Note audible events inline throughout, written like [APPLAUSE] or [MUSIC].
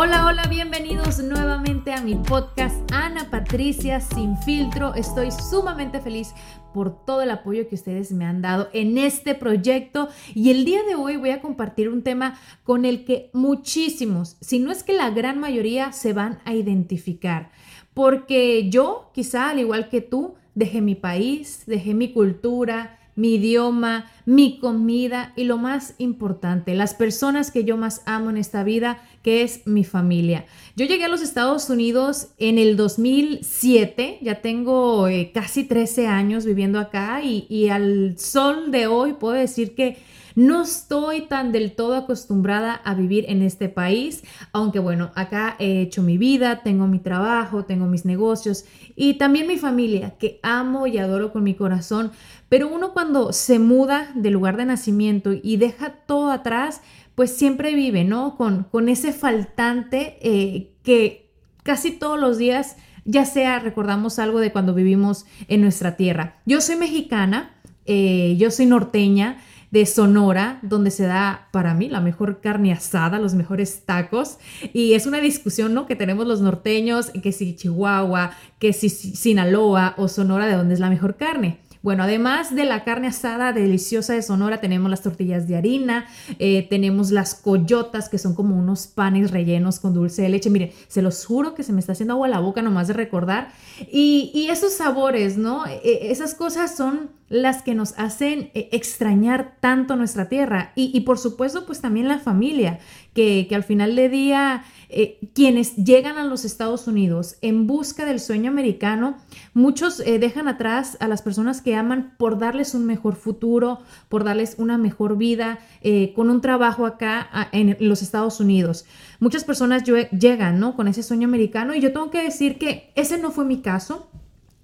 Hola, hola, bienvenidos nuevamente a mi podcast Ana Patricia Sin Filtro. Estoy sumamente feliz por todo el apoyo que ustedes me han dado en este proyecto y el día de hoy voy a compartir un tema con el que muchísimos, si no es que la gran mayoría, se van a identificar. Porque yo, quizá al igual que tú, dejé mi país, dejé mi cultura, mi idioma, mi comida y lo más importante, las personas que yo más amo en esta vida, es mi familia. Yo llegué a los Estados Unidos en el 2007, ya tengo eh, casi 13 años viviendo acá y, y al sol de hoy puedo decir que no estoy tan del todo acostumbrada a vivir en este país, aunque bueno, acá he hecho mi vida, tengo mi trabajo, tengo mis negocios y también mi familia, que amo y adoro con mi corazón, pero uno cuando se muda del lugar de nacimiento y deja todo atrás, pues siempre vive, ¿no? Con, con ese faltante eh, que casi todos los días, ya sea recordamos algo de cuando vivimos en nuestra tierra. Yo soy mexicana, eh, yo soy norteña, de Sonora, donde se da para mí la mejor carne asada, los mejores tacos. Y es una discusión, ¿no? Que tenemos los norteños, que si Chihuahua, que si Sinaloa o Sonora, de dónde es la mejor carne. Bueno, además de la carne asada deliciosa de Sonora, tenemos las tortillas de harina, eh, tenemos las coyotas, que son como unos panes rellenos con dulce de leche. Miren, se los juro que se me está haciendo agua la boca nomás de recordar. Y, y esos sabores, ¿no? E, e, esas cosas son las que nos hacen eh, extrañar tanto nuestra tierra. Y, y por supuesto, pues también la familia, que, al final de día eh, quienes llegan a los Estados Unidos en busca del sueño americano, muchos eh, dejan atrás a las personas que aman por darles un mejor futuro, por darles una mejor vida, eh, con un trabajo acá en los Estados Unidos. Muchas personas llegan ¿no? con ese sueño americano y yo tengo que decir que ese no fue mi caso.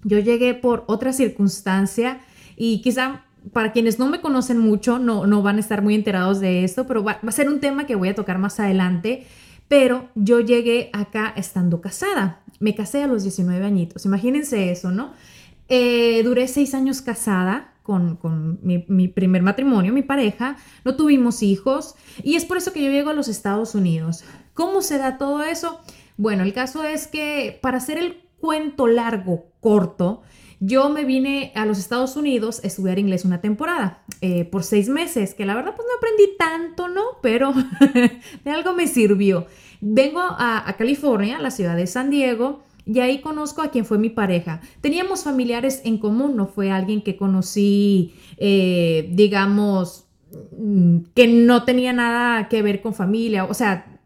Yo llegué por otra circunstancia y quizá para quienes no me conocen mucho no, no van a estar muy enterados de esto, pero va, a ser un tema que voy a tocar más adelante pero yo llegué acá estando casada. Me casé a los 19 añitos. Imagínense eso, ¿no? Eh, duré seis años casada con, mi, primer matrimonio, mi pareja. No tuvimos hijos y es por eso que yo llego a los Estados Unidos. ¿Cómo se da todo eso? Bueno, el caso es que para hacer el cuento largo, corto, yo me vine a los Estados Unidos a estudiar inglés una temporada, eh, por seis meses, que la verdad pues no aprendí tanto, ¿no? Pero [LAUGHS] de algo me sirvió. Vengo a, California, la ciudad de San Diego, y ahí conozco a quien fue mi pareja. Teníamos familiares en común, no fue alguien que conocí, eh, digamos, mm, que no tenía nada que ver con familia, o sea,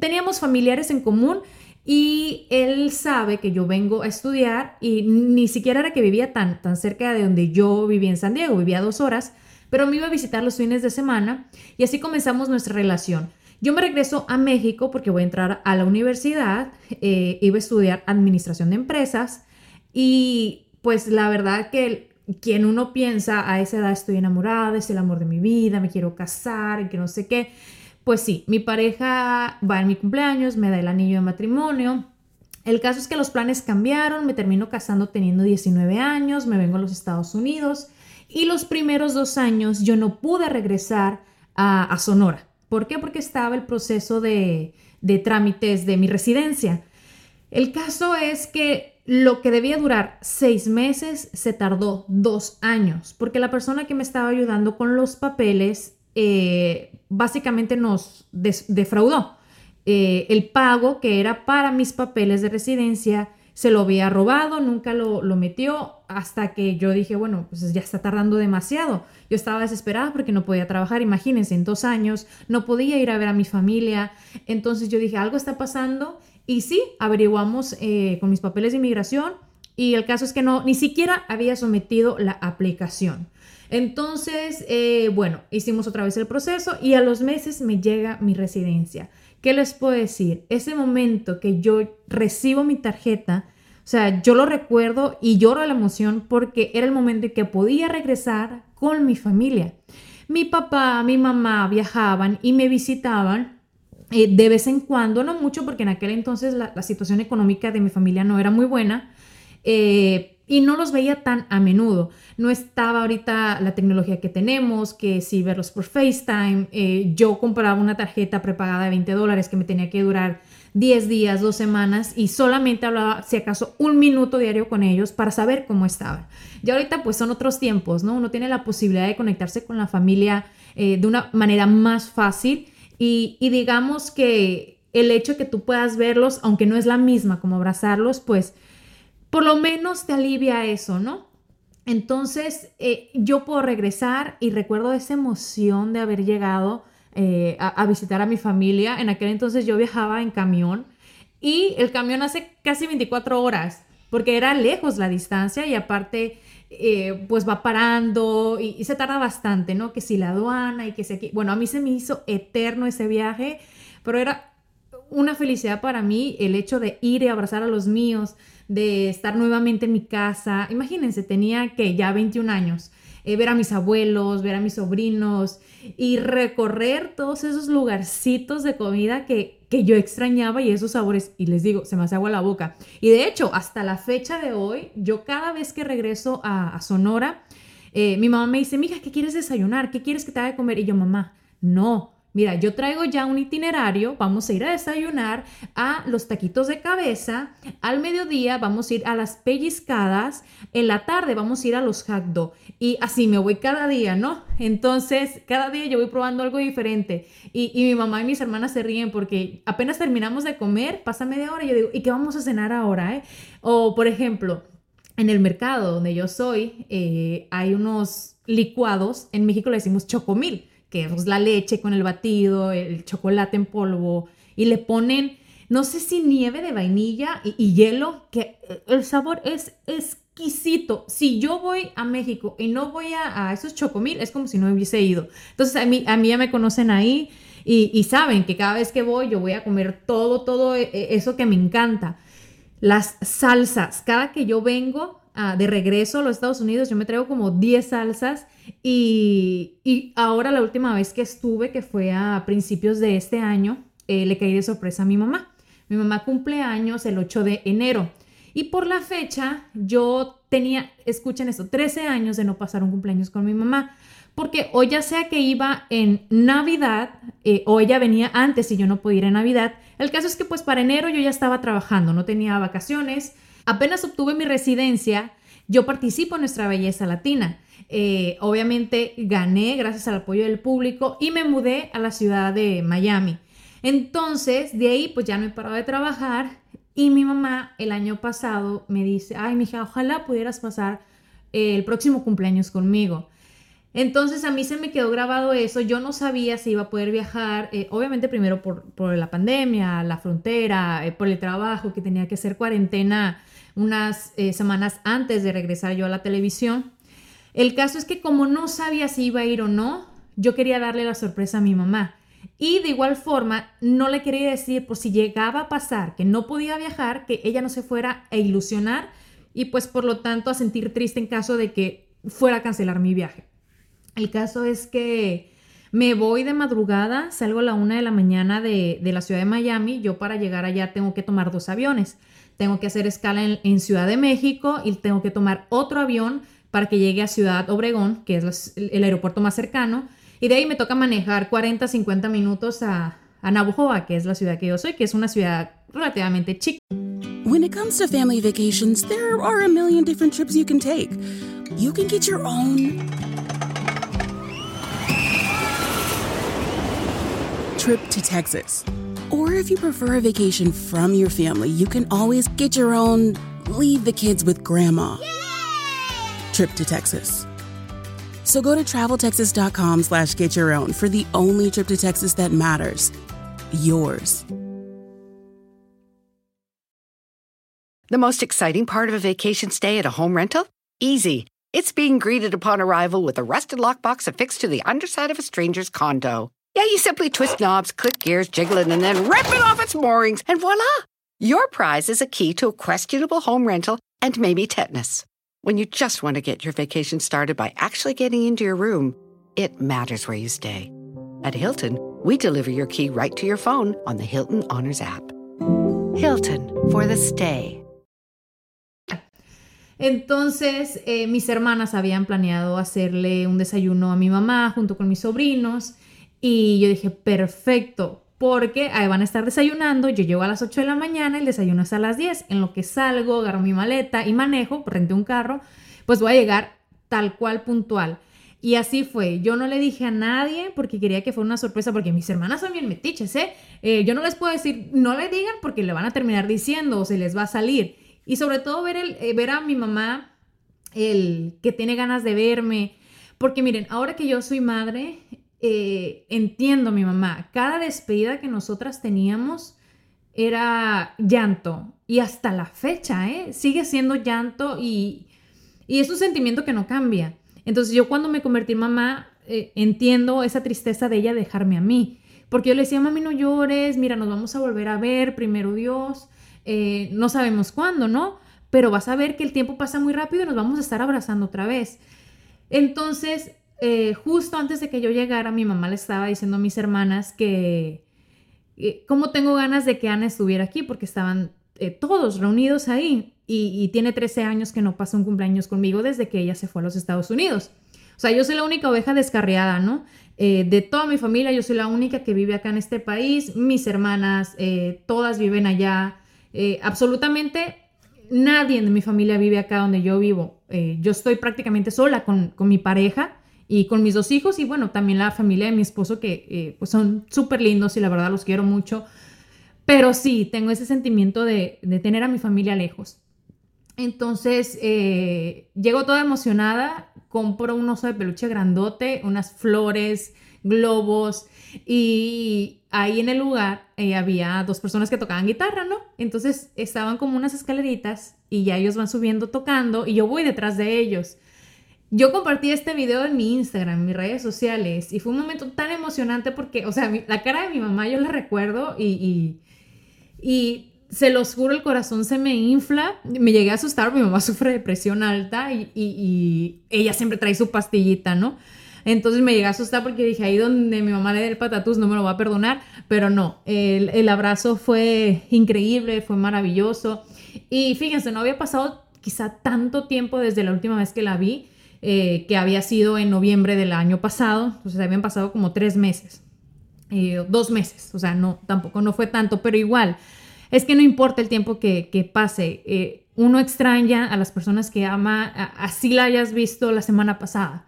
teníamos familiares en común y él sabe que yo vengo a estudiar y ni siquiera era que vivía tan, tan cerca de donde yo vivía en San Diego, vivía dos horas, pero me iba a visitar los fines de semana y así comenzamos nuestra relación. Yo me regreso a México porque voy a entrar a la universidad, eh, iba a estudiar administración de empresas y pues la verdad que quien uno piensa a esa edad estoy enamorada, es el amor de mi vida, me quiero casar que no sé qué. Pues sí, mi pareja va en mi cumpleaños, me da el anillo de matrimonio. El caso es que los planes cambiaron, me termino casando teniendo 19 años, me vengo a los Estados Unidos y los primeros dos años yo no pude regresar a, Sonora. ¿Por qué? Porque estaba el proceso de, de trámites de mi residencia. El caso es que lo que debía durar seis meses se tardó dos años, porque la persona que me estaba ayudando con los papeles eh, básicamente nos defraudó. Eh, el pago que era para mis papeles de residencia se lo había robado, nunca lo, lo, metió, hasta que yo dije, bueno, pues ya está tardando demasiado. Yo estaba desesperada porque no podía trabajar, imagínense, en dos años, no podía ir a ver a mi familia. Entonces yo dije, algo está pasando y sí, averiguamos eh, con mis papeles de inmigración y el caso es que no, ni siquiera había sometido la aplicación. Entonces, eh, bueno, hicimos otra vez el proceso y a los meses me llega mi residencia. ¿Qué les puedo decir? Ese momento que yo recibo mi tarjeta, o sea, yo lo recuerdo y lloro la emoción porque era el momento en que podía regresar con mi familia. Mi papá, mi mamá viajaban y me visitaban eh, de vez en cuando, no mucho, porque en aquel entonces la, situación económica de mi familia no era muy buena eh, y no los veía tan a menudo. No estaba ahorita la tecnología que tenemos, que si verlos por FaceTime, eh, yo compraba una tarjeta prepagada de 20 dólares que me tenía que durar 10 días, 2 semanas y solamente hablaba, si acaso, un minuto diario con ellos para saber cómo estaban. Y ahorita pues son otros tiempos, ¿no? Uno tiene la posibilidad de conectarse con la familia de una manera más fácil y, digamos que el hecho de que tú puedas verlos, aunque no es la misma como abrazarlos, pues por lo menos te alivia eso, ¿no? Entonces eh, yo puedo regresar y recuerdo esa emoción de haber llegado eh, a, visitar a mi familia. En aquel entonces yo viajaba en camión y el camión hace casi 24 horas porque era lejos la distancia y aparte eh, pues va parando y, se tarda bastante, ¿no? Que si la aduana y que si bueno, a mí se me hizo eterno ese viaje, pero era una felicidad para mí el hecho de ir y abrazar a los míos, de estar nuevamente en mi casa. Imagínense, tenía que ya 21 años, eh, ver a mis abuelos, ver a mis sobrinos y recorrer todos esos lugarcitos de comida que, que yo extrañaba y esos sabores, y les digo, se me hace agua la boca. Y de hecho, hasta la fecha de hoy, yo cada vez que regreso a, Sonora, eh, mi mamá me dice, mija, ¿qué quieres desayunar? ¿Qué quieres que te haga comer? Y yo, mamá, no, Mira, yo traigo ya un itinerario, vamos a ir a desayunar a los taquitos de cabeza, al mediodía vamos a ir a las pellizcadas, en la tarde vamos a ir a los hack y así me voy cada día, ¿no? Entonces, cada día yo voy probando algo diferente y, mi mamá y mis hermanas se ríen porque apenas terminamos de comer, pasa media hora y yo digo, ¿y qué vamos a cenar ahora? Eh? O, por ejemplo, en el mercado donde yo soy, eh, hay unos licuados, en México le decimos chocomil que es la leche con el batido, el chocolate en polvo, y le ponen, no sé si nieve de vainilla y, hielo, que eh, el sabor es exquisito. Si yo voy a México y no voy a, esos chocomil, es como si no hubiese ido. Entonces a mí, a mí ya me conocen ahí y, saben que cada vez que voy yo voy a comer todo, todo e, e, eso que me encanta. Las salsas, cada que yo vengo ah, de regreso a los Estados Unidos, yo me traigo como 10 salsas y, ahora la última vez que estuve, que fue a principios de este año, eh, le caí de sorpresa a mi mamá. Mi mamá cumple años el 8 de enero. Y por la fecha, yo tenía, escuchen esto, 13 años de no pasar un cumpleaños con mi mamá. Porque o ya sea que iba en Navidad eh, o ella venía antes y yo no podía ir en Navidad. El caso es que pues para enero yo ya estaba trabajando, no tenía vacaciones. Apenas obtuve mi residencia, yo participo en nuestra belleza latina. Eh, obviamente gané gracias al apoyo del público y me mudé a la ciudad de Miami. Entonces, de ahí pues ya no he parado de trabajar y mi mamá el año pasado me dice, ay, mija, ojalá pudieras pasar el próximo cumpleaños conmigo. Entonces a mí se me quedó grabado eso, yo no sabía si iba a poder viajar, eh, obviamente primero por, la pandemia, la frontera, eh, por el trabajo, que tenía que hacer cuarentena unas semanas antes de regresar yo a la televisión. El caso es que como no sabía si iba a ir o no, yo quería darle la sorpresa a mi mamá. Y de igual forma, no le quería decir por si llegaba a pasar que no podía viajar, que ella no se fuera a ilusionar y pues por lo tanto a sentir triste en caso de que fuera a cancelar mi viaje. El caso es que me voy de madrugada, salgo a la una de la mañana de, la ciudad de Miami. Yo para llegar allá tengo que tomar dos aviones. Tengo que hacer escala en, en Ciudad de México y tengo que tomar otro avión para que llegue a Ciudad Obregón, que es el aeropuerto más cercano, y de ahí me toca manejar 40, 50 minutos a, a que es la ciudad que yo soy, que es una ciudad relativamente chica. When it comes to family vacations, there are a million different trips you can take. You can get your own trip to Texas. Or if you prefer a vacation from your family, you can always get your own leave the kids with grandma trip to Texas. So go to traveltexas.com slash get your own for the only trip to Texas that matters. Yours. The most exciting part of a vacation stay at a home rental? Easy. It's being greeted upon arrival with a rusted lockbox affixed to the underside of a stranger's condo. Yeah, you simply twist knobs, click gears, jiggle it, and then rip it off its moorings, and voila! Your prize is a key to a questionable home rental and maybe tetanus. When you just want to get your vacation started by actually getting into your room, it matters where you stay. At Hilton, we deliver your key right to your phone on the Hilton Honors app. Hilton for the stay. Entonces, eh, mis hermanas habían planeado hacerle un desayuno a mi mamá junto con mis sobrinos y yo dije, perfecto, porque ahí van a estar desayunando, yo llego a las 8 de la mañana, el desayuno es a las 10, en lo que salgo, agarro mi maleta y manejo, renté un carro, pues voy a llegar tal cual puntual. Y así fue. Yo no le dije a nadie porque quería que fuera una sorpresa, porque mis hermanas son bien metiches, ¿eh? ¿eh? Yo no les puedo decir, no le digan porque le van a terminar diciendo o se les va a salir. Y sobre todo ver, el, eh, ver a mi mamá, el que tiene ganas de verme. Porque miren, ahora que yo soy madre, eh, entiendo mi mamá. Cada despedida que nosotras teníamos era llanto. Y hasta la fecha, ¿eh? Sigue siendo llanto y, es un sentimiento que no cambia. Entonces yo cuando me convertí en mamá, entiendo esa tristeza de ella dejarme a mí. Porque yo le decía, mami, no llores, mira, nos vamos a volver a ver, primero Dios. Eh, no sabemos cuándo, ¿no? Pero vas a ver que el tiempo pasa muy rápido y nos vamos a estar abrazando otra vez. Entonces, eh, justo antes de que yo llegara, mi mamá le estaba diciendo a mis hermanas que, eh, cómo tengo ganas de que Ana estuviera aquí, porque estaban todos reunidos ahí. Y, tiene 13 años que no pasa un cumpleaños conmigo desde que ella se fue a los Estados Unidos. O sea, yo soy la única oveja descarriada, ¿no? de toda mi familia, yo soy la única que vive acá en este país. Mis hermanas, todas viven allá. Eh, absolutamente nadie de mi familia vive acá donde yo vivo. Eh, yo estoy prácticamente sola con, mi pareja y con mis dos hijos y bueno, también la familia de mi esposo que eh, pues son súper lindos y la verdad los quiero mucho. Pero sí, tengo ese sentimiento de, de tener a mi familia lejos. Entonces, llego toda emocionada, compro un oso de peluche grandote, unas flores, globos y ahí en el lugar eh, había dos personas que tocaban guitarra, ¿no? Entonces estaban como unas escaleritas y ya ellos van subiendo tocando y yo voy detrás de ellos. Yo compartí este video en mi Instagram, en mis redes sociales y fue un momento tan emocionante porque, o sea, la cara de mi mamá yo la recuerdo y, y, se los juro, el corazón se me infla. Me llegué a asustar, mi mamá [LAUGHS] sufre de presión alta y, y ella siempre trae su pastillita, ¿no? Entonces me llegué a asustar porque dije, ahí donde mi mamá le dé el patatús no me lo va a perdonar, pero no, el, abrazo fue increíble, fue maravilloso. Y fíjense, no había pasado quizá tanto tiempo desde la última vez que la vi, eh, que había sido en noviembre del año pasado, entonces habían pasado como tres meses, eh, dos meses, o sea, no, tampoco no fue tanto, pero igual, es que no importa el tiempo que, pase, eh, uno extraña a las personas que ama, así la hayas visto la semana pasada.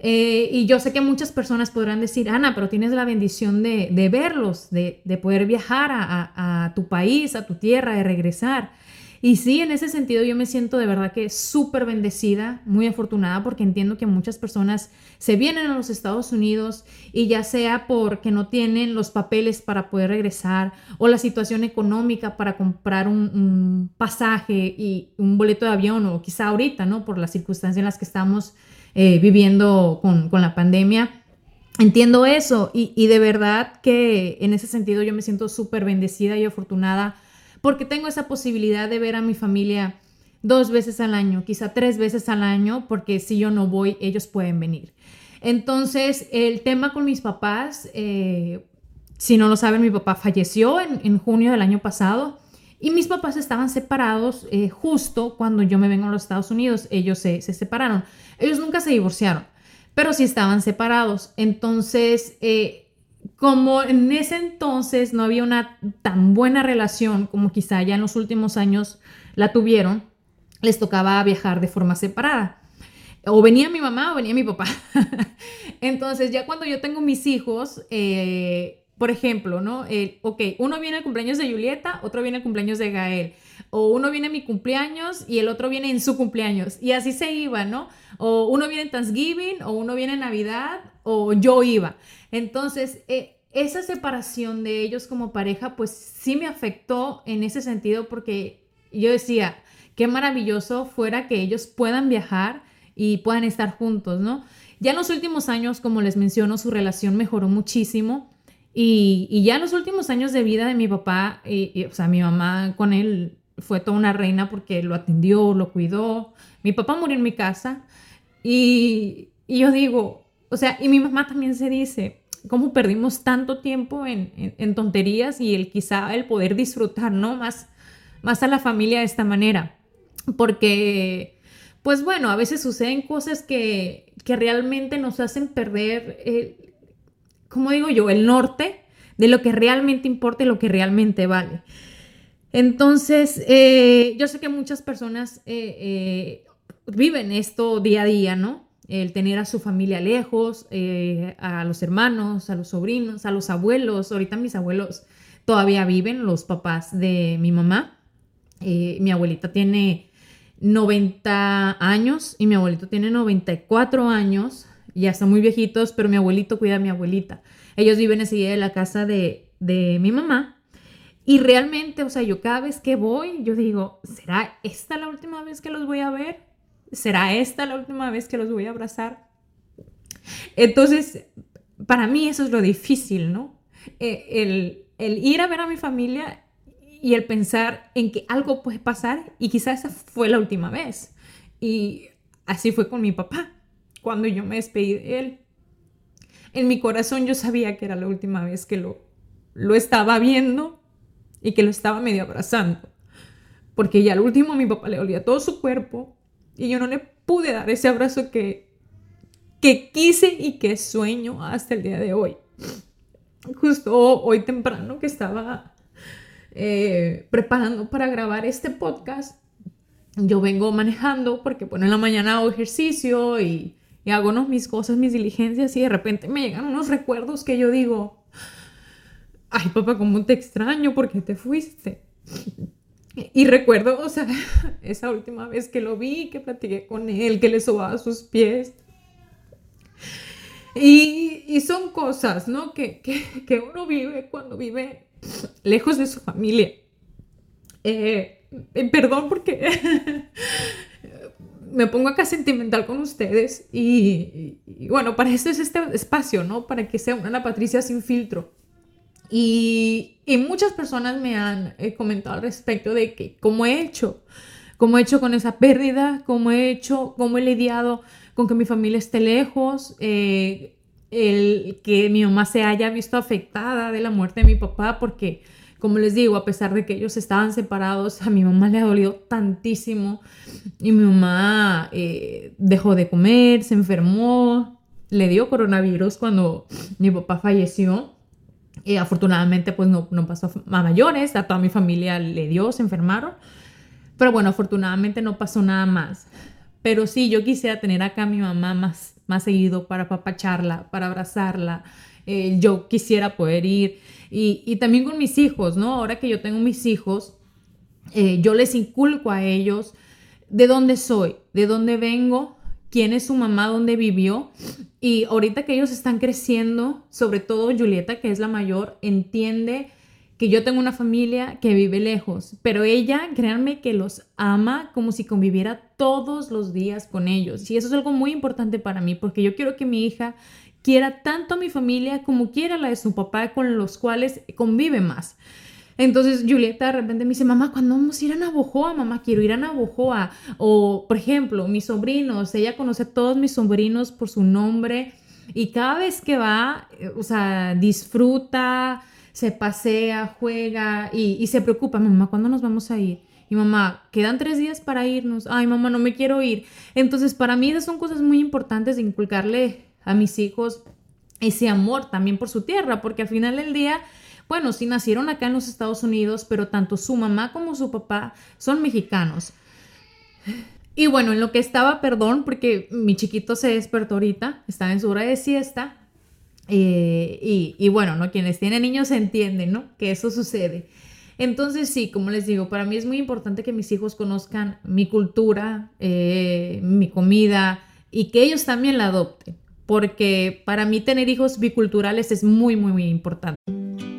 Eh, y yo sé que muchas personas podrán decir, Ana, pero tienes la bendición de, verlos, de, de, poder viajar a, tu país, a tu tierra, de regresar. Y sí, en ese sentido yo me siento de verdad que súper bendecida, muy afortunada, porque entiendo que muchas personas se vienen a los Estados Unidos y ya sea porque no tienen los papeles para poder regresar o la situación económica para comprar un, pasaje y un boleto de avión o quizá ahorita, ¿no? Por las circunstancias en las que estamos eh, viviendo con, con, la pandemia. Entiendo eso y, y, de verdad que en ese sentido yo me siento súper bendecida y afortunada porque tengo esa posibilidad de ver a mi familia dos veces al año, quizá tres veces al año, porque si yo no voy, ellos pueden venir. Entonces, el tema con mis papás, eh, si no lo saben, mi papá falleció en, en junio del año pasado y mis papás estaban separados eh, justo cuando yo me vengo a los Estados Unidos. Ellos se, separaron. Ellos nunca se divorciaron, pero sí estaban separados. Entonces, eh, como en ese entonces no había una tan buena relación como quizá ya en los últimos años la tuvieron, les tocaba viajar de forma separada. O venía mi mamá o venía mi papá. [LAUGHS] entonces ya cuando yo tengo mis hijos, eh, por ejemplo, ¿no? ok, uno viene al cumpleaños de Julieta, otro viene al cumpleaños de Gael. O uno viene a mi cumpleaños y el otro viene en su cumpleaños. Y así se iba, ¿no? O uno viene en Thanksgiving, o uno viene en Navidad, o yo iba. Entonces, eh, esa separación de ellos como pareja, pues sí me afectó en ese sentido porque yo decía, qué maravilloso fuera que ellos puedan viajar y puedan estar juntos, ¿no? Ya en los últimos años, como les menciono, su relación mejoró muchísimo y, ya en los últimos años de vida de mi papá, y, o sea, mi mamá con él fue toda una reina porque lo atendió, lo cuidó. Mi papá murió en mi casa y, yo digo, o sea, y mi mamá también se dice, cómo perdimos tanto tiempo en, tonterías y el quizá el poder disfrutar, ¿no? Más, más a la familia de esta manera. Porque, pues bueno, a veces suceden cosas que, que realmente nos hacen perder, eh, como digo yo, el norte de lo que realmente importa y lo que realmente vale. Entonces, eh, yo sé que muchas personas eh, viven esto día a día, ¿no? el tener a su familia lejos, eh, a los hermanos, a los sobrinos, a los abuelos. Ahorita mis abuelos todavía viven, los papás de mi mamá. Eh, mi abuelita tiene 90 años y mi abuelito tiene 94 años. Ya están muy viejitos, pero mi abuelito cuida a mi abuelita. Ellos viven enseguida de la casa de, de mi mamá. Y realmente, o sea, yo cada vez que voy, yo digo, ¿será esta la última vez que los voy a ver? ¿Será esta la última vez que los voy a abrazar? Entonces, para mí eso es lo difícil, ¿no? Eh, el, ir a ver a mi familia y el pensar en que algo puede pasar y quizás esa fue la última vez. Y así fue con mi papá, cuando yo me despedí de él. En mi corazón yo sabía que era la última vez que lo, lo estaba viendo y que lo estaba medio abrazando. Porque ya al último mi papá le olía todo su cuerpo, y yo no le pude dar ese abrazo que, que quise y que sueño hasta el día de hoy. Justo hoy temprano que estaba eh, preparando para grabar este podcast, yo vengo manejando porque, bueno, en la mañana hago ejercicio y, hago mis cosas, mis diligencias y de repente me llegan unos recuerdos que yo digo, ay papá, ¿cómo te extraño? ¿Por qué te fuiste? Y recuerdo, o sea, [LAUGHS] esa última vez que lo vi, que platiqué con él, que le sobaba sus pies. Y, y son cosas, ¿no? Que, que, que, uno vive cuando vive lejos de su familia. Eh, eh, perdón porque [LAUGHS] me pongo acá sentimental con ustedes y, bueno, para eso es este espacio, ¿no? Para que sea una Patricia sin filtro. Y, muchas personas me han eh, comentado al respecto de que cómo he hecho, cómo he hecho con esa pérdida, cómo he hecho, cómo he lidiado con que mi familia esté lejos, eh, el que mi mamá se haya visto afectada de la muerte de mi papá, porque como les digo, a pesar de que ellos estaban separados, a mi mamá le ha dolido tantísimo. Y mi mamá eh, dejó de comer, se enfermó, le dio coronavirus cuando mi papá falleció. Y afortunadamente, pues no, no pasó a mayores, a toda mi familia le dio, se enfermaron. Pero bueno, afortunadamente no pasó nada más. Pero sí, yo quisiera tener acá a mi mamá más, más seguido para papacharla, para abrazarla. Eh, yo quisiera poder ir. Y, y, también con mis hijos, ¿no? Ahora que yo tengo mis hijos, eh, yo les inculco a ellos de dónde soy, de dónde vengo, quién es su mamá, dónde vivió. Y ahorita que ellos están creciendo, sobre todo Julieta, que es la mayor, entiende que yo tengo una familia que vive lejos, pero ella, créanme que los ama como si conviviera todos los días con ellos. Y eso es algo muy importante para mí, porque yo quiero que mi hija quiera tanto a mi familia como quiera la de su papá, con los cuales convive más. Entonces Julieta de repente me dice, mamá, ¿cuándo vamos a ir a Navojoa? Mamá, quiero ir a Navojoa. O, por ejemplo, mis sobrinos, ella conoce a todos mis sobrinos por su nombre y cada vez que va, eh, o sea, disfruta, se pasea, juega y, se preocupa, mamá, ¿cuándo nos vamos a ir? Y mamá, quedan tres días para irnos. Ay, mamá, no me quiero ir. Entonces, para mí esas son cosas muy importantes de inculcarle a mis hijos ese amor también por su tierra, porque al final del día, bueno, sí nacieron acá en los Estados Unidos, pero tanto su mamá como su papá son mexicanos. Y bueno, en lo que estaba, perdón, porque mi chiquito se despertó ahorita, estaba en su hora de siesta. Eh, y, bueno, ¿no? Quienes tienen niños entienden, ¿no? Que eso sucede. Entonces sí, como les digo, para mí es muy importante que mis hijos conozcan mi cultura, eh, mi comida y que ellos también la adopten, porque para mí tener hijos biculturales es muy, muy, muy importante.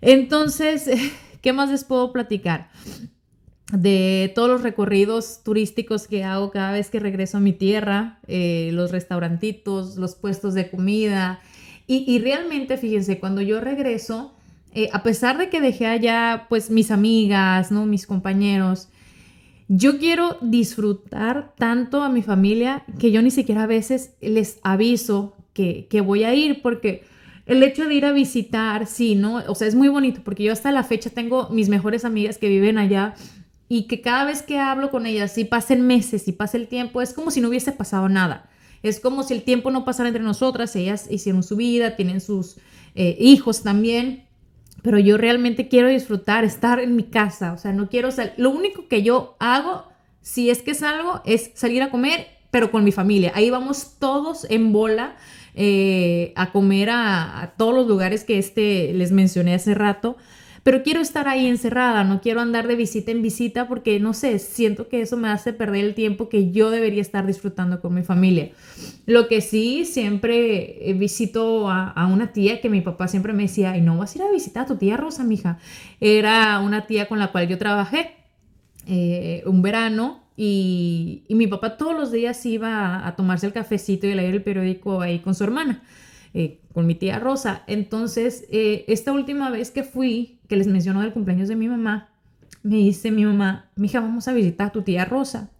Entonces, [LAUGHS] ¿qué más les puedo platicar? De todos los recorridos turísticos que hago cada vez que regreso a mi tierra, eh, los restaurantitos, los puestos de comida. Y, realmente, fíjense, cuando yo regreso, eh, a pesar de que dejé allá, pues, mis amigas, ¿no? Mis compañeros, yo quiero disfrutar tanto a mi familia que yo ni siquiera a veces les aviso que, que voy a ir porque el hecho de ir a visitar, sí, ¿no? O sea, es muy bonito porque yo hasta la fecha tengo mis mejores amigas que viven allá y que cada vez que hablo con ellas, si pasen meses, si pasa el tiempo, es como si no hubiese pasado nada. Es como si el tiempo no pasara entre nosotras, ellas hicieron su vida, tienen sus eh, hijos también, pero yo realmente quiero disfrutar, estar en mi casa, o sea, no quiero salir. Lo único que yo hago, si es que salgo, es salir a comer, pero con mi familia. Ahí vamos todos en bola eh, a comer a, todos los lugares que este les mencioné hace rato. Pero quiero estar ahí encerrada, no quiero andar de visita en visita porque no sé, siento que eso me hace perder el tiempo que yo debería estar disfrutando con mi familia. Lo que sí, siempre visito a, a una tía que mi papá siempre me decía, y no vas a ir a visitar a tu tía Rosa, mija. Era una tía con la cual yo trabajé eh, un verano y, mi papá todos los días iba a, a tomarse el cafecito y a leer el periódico ahí con su hermana. Eh, con mi tía Rosa. Entonces, eh, esta última vez que fui, que les mencionó del cumpleaños de mi mamá, me dice mi mamá, mija, vamos a visitar a tu tía Rosa,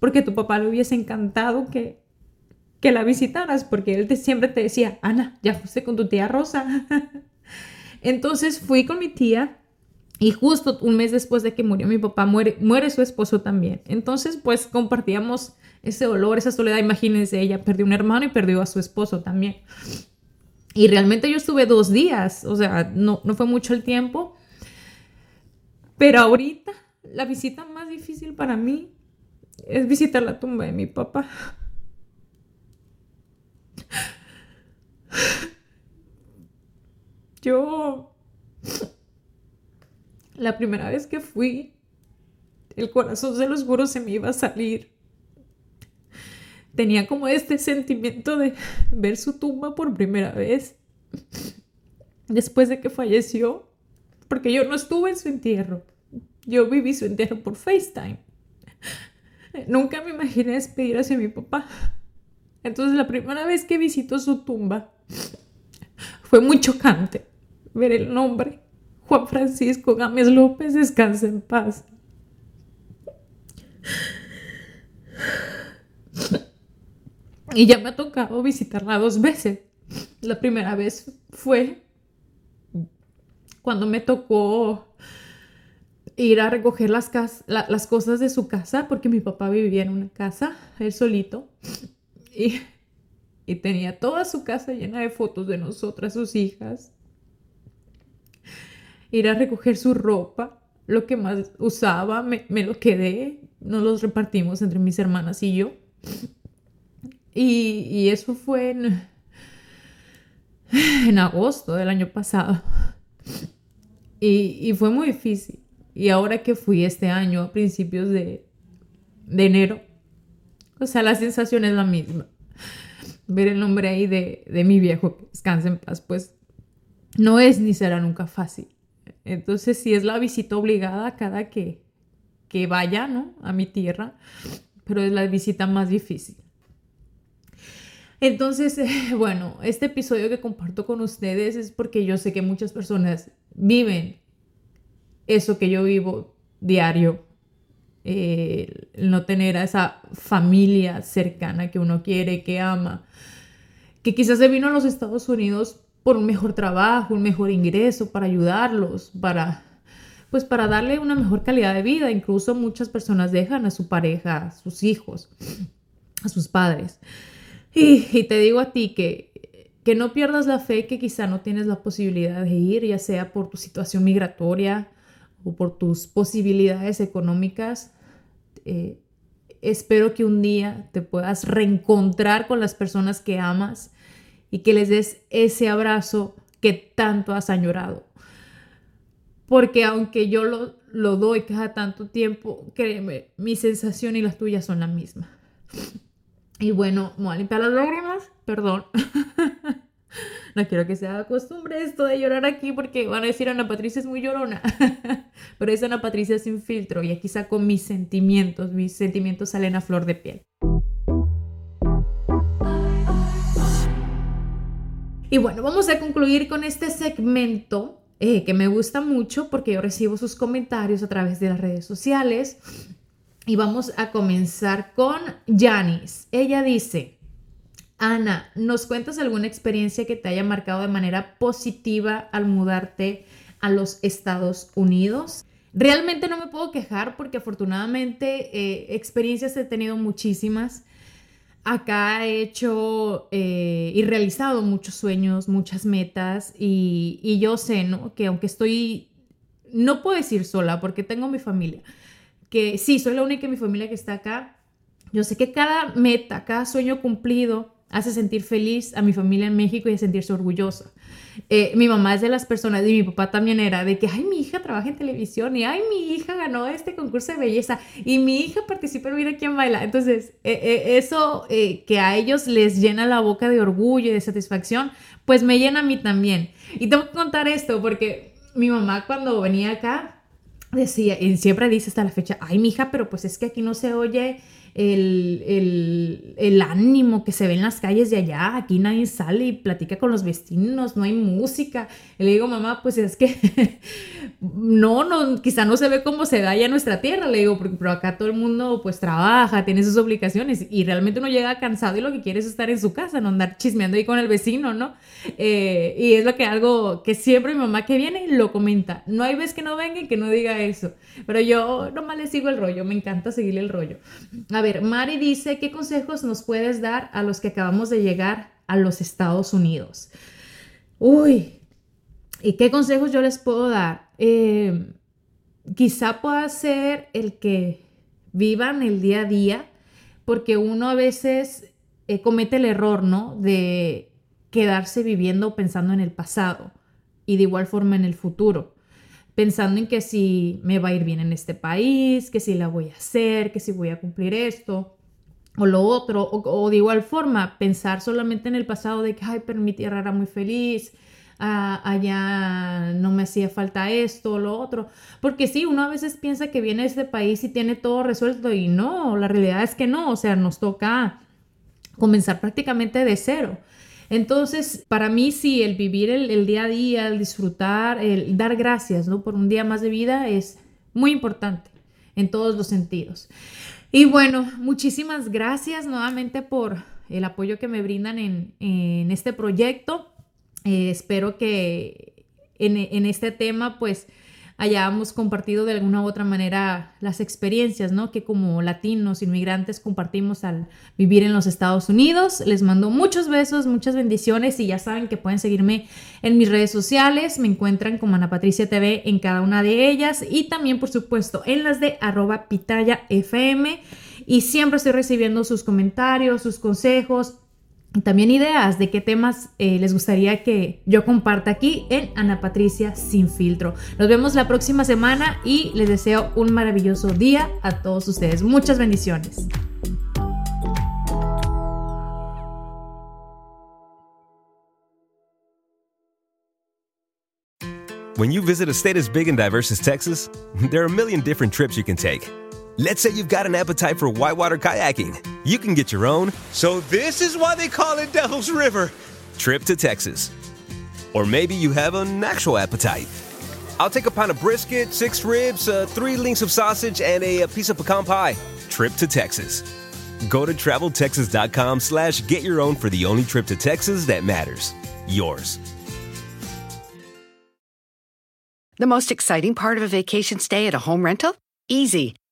porque tu papá le hubiese encantado que, que la visitaras, porque él te, siempre te decía, Ana, ya fuiste con tu tía Rosa. [LAUGHS] Entonces fui con mi tía y justo un mes después de que murió mi papá, muere, muere su esposo también. Entonces, pues compartíamos ese dolor, esa soledad. Imagínense, ella perdió un hermano y perdió a su esposo también. Y realmente yo estuve dos días, o sea, no, no fue mucho el tiempo. Pero ahorita la visita más difícil para mí es visitar la tumba de mi papá. Yo, la primera vez que fui, el corazón se los juro se me iba a salir tenía como este sentimiento de ver su tumba por primera vez después de que falleció, porque yo no estuve en su entierro, yo viví su entierro por FaceTime. Nunca me imaginé despedir hacia mi papá. Entonces la primera vez que visito su tumba fue muy chocante ver el nombre Juan Francisco Gámez López descansa en paz. Y ya me ha tocado visitarla dos veces. La primera vez fue cuando me tocó ir a recoger las, las cosas de su casa, porque mi papá vivía en una casa, él solito, y, y tenía toda su casa llena de fotos de nosotras, sus hijas. Ir a recoger su ropa, lo que más usaba, me, me lo quedé, nos los repartimos entre mis hermanas y yo Y, eso fue en, en agosto del año pasado. Y, fue muy difícil. Y ahora que fui este año, a principios de, de enero, o sea, la sensación es la misma. Ver el nombre ahí de, de mi viejo, que en paz, pues no es ni será nunca fácil. Entonces, si es la visita obligada cada que, que vaya, ¿no? A mi tierra, pero es la visita más difícil. Entonces, [LAUGHS] bueno, este episodio que comparto con ustedes es porque yo sé que muchas personas viven eso que yo vivo diario, eh, no tener a esa familia cercana que uno quiere, que ama, que quizás se vino a los Estados Unidos por un mejor trabajo, un mejor ingreso, para ayudarlos, para pues para darle una mejor calidad de vida. Incluso muchas personas dejan a su pareja, a sus hijos, a sus padres. Y, te digo a ti que, que no pierdas la fe que quizá no tienes la posibilidad de ir, ya sea por tu situación migratoria o por tus posibilidades económicas. Eh, espero que un día te puedas reencontrar con las personas que amas y que les des ese abrazo que tanto has añorado. Porque aunque yo lo, lo doy cada tanto tiempo, créeme, mi sensación y las tuyas son la misma. Y bueno, voy a limpiar las lágrimas, perdón. [LAUGHS] no quiero que sea costumbre esto de llorar aquí porque van a decir Ana Patricia es muy llorona. [LAUGHS] Pero es Ana Patricia sin filtro y aquí saco mis sentimientos, mis sentimientos salen a flor de piel. Y bueno, vamos a concluir con este segmento eh, que me gusta mucho porque yo recibo sus comentarios a través de las redes sociales. Y vamos a comenzar con Janice. Ella dice, Ana, ¿nos cuentas alguna experiencia que te haya marcado de manera positiva al mudarte a los Estados Unidos? Realmente no me puedo quejar porque afortunadamente eh, experiencias he tenido muchísimas acá he hecho eh, y realizado muchos sueños, muchas metas y, yo sé, ¿no? Que aunque estoy, no puedo decir sola porque tengo mi familia, que sí, soy la única en mi familia que está acá. Yo sé que cada meta, cada sueño cumplido hace sentir feliz a mi familia en México y a sentirse orgullosa. Eh, mi mamá es de las personas, y mi papá también era, de que, ay, mi hija trabaja en televisión, y ay, mi hija ganó este concurso de belleza, y mi hija participa en Mira quién baila. Entonces, eh, eh, eso que a ellos les llena la boca de orgullo y de satisfacción, pues me llena a mí también. Y tengo que contar esto porque mi mamá cuando venía acá decía, y siempre dice hasta la fecha, ay, mi hija, pero pues es que aquí no se oye el, ánimo que se ve en las calles de allá. Aquí nadie sale y platica con los vecinos, no hay música. Y le digo, mamá, pues es que [LAUGHS] no, no, quizá no se ve cómo se da allá en nuestra tierra. Le digo, pero acá todo el mundo pues trabaja, tiene sus obligaciones y realmente uno llega cansado y lo que quiere es estar en su casa, no andar chismeando ahí con el vecino, ¿no? Eh, y es lo que algo que siempre mi mamá que viene lo comenta. No hay vez que no venga y que no diga eso. Pero yo nomás le sigo el rollo, me encanta seguirle el rollo. A ver, Mari dice, ¿qué consejos nos puedes dar a los que acabamos de llegar a los Estados Unidos? Uy, ¿y qué consejos yo les puedo dar? Eh, quizá pueda ser el que vivan el día a día, porque uno a veces eh, comete el error, ¿no? De quedarse viviendo pensando en el pasado y de igual forma en el futuro pensando en que si me va a ir bien en este país, que si la voy a hacer, que si voy a cumplir esto o lo otro, o, de igual forma pensar solamente en el pasado de que, ay, pero mi tierra era muy feliz, ah, allá no me hacía falta esto o lo otro, porque sí, uno a veces piensa que viene a este país y tiene todo resuelto y no, la realidad es que no, o sea, nos toca comenzar prácticamente de cero. Entonces, para mí sí, el vivir el, día a día, el disfrutar, el dar gracias ¿no? por un día más de vida es muy importante en todos los sentidos. Y bueno, muchísimas gracias nuevamente por el apoyo que me brindan en, este proyecto. Eh, espero que en, en este tema pues hayamos compartido de alguna u otra manera las experiencias, ¿no? Que como latinos, inmigrantes, compartimos al vivir en los Estados Unidos. Les mando muchos besos, muchas bendiciones y ya saben que pueden seguirme en mis redes sociales. Me encuentran como Ana Patricia TV en cada una de ellas y también, por supuesto, en las de arroba pitaya FM. y siempre estoy recibiendo sus comentarios, sus consejos también ideas de qué temas eh, les gustaría que yo comparta aquí en Ana Patricia Sin Filtro. Nos vemos la próxima semana y les deseo un maravilloso día a todos ustedes. Muchas bendiciones. When you visit a state as big and diverse as Texas, there are a million different trips you can take. Let's say you've got an appetite for whitewater kayaking. You can get your own. So, this is why they call it Devil's River. Trip to Texas. Or maybe you have an actual appetite. I'll take a pound of brisket, six ribs, uh, three links of sausage, and a, a piece of pecan pie. Trip to Texas. Go to traveltexas.com slash get your own for the only trip to Texas that matters. Yours. The most exciting part of a vacation stay at a home rental? Easy.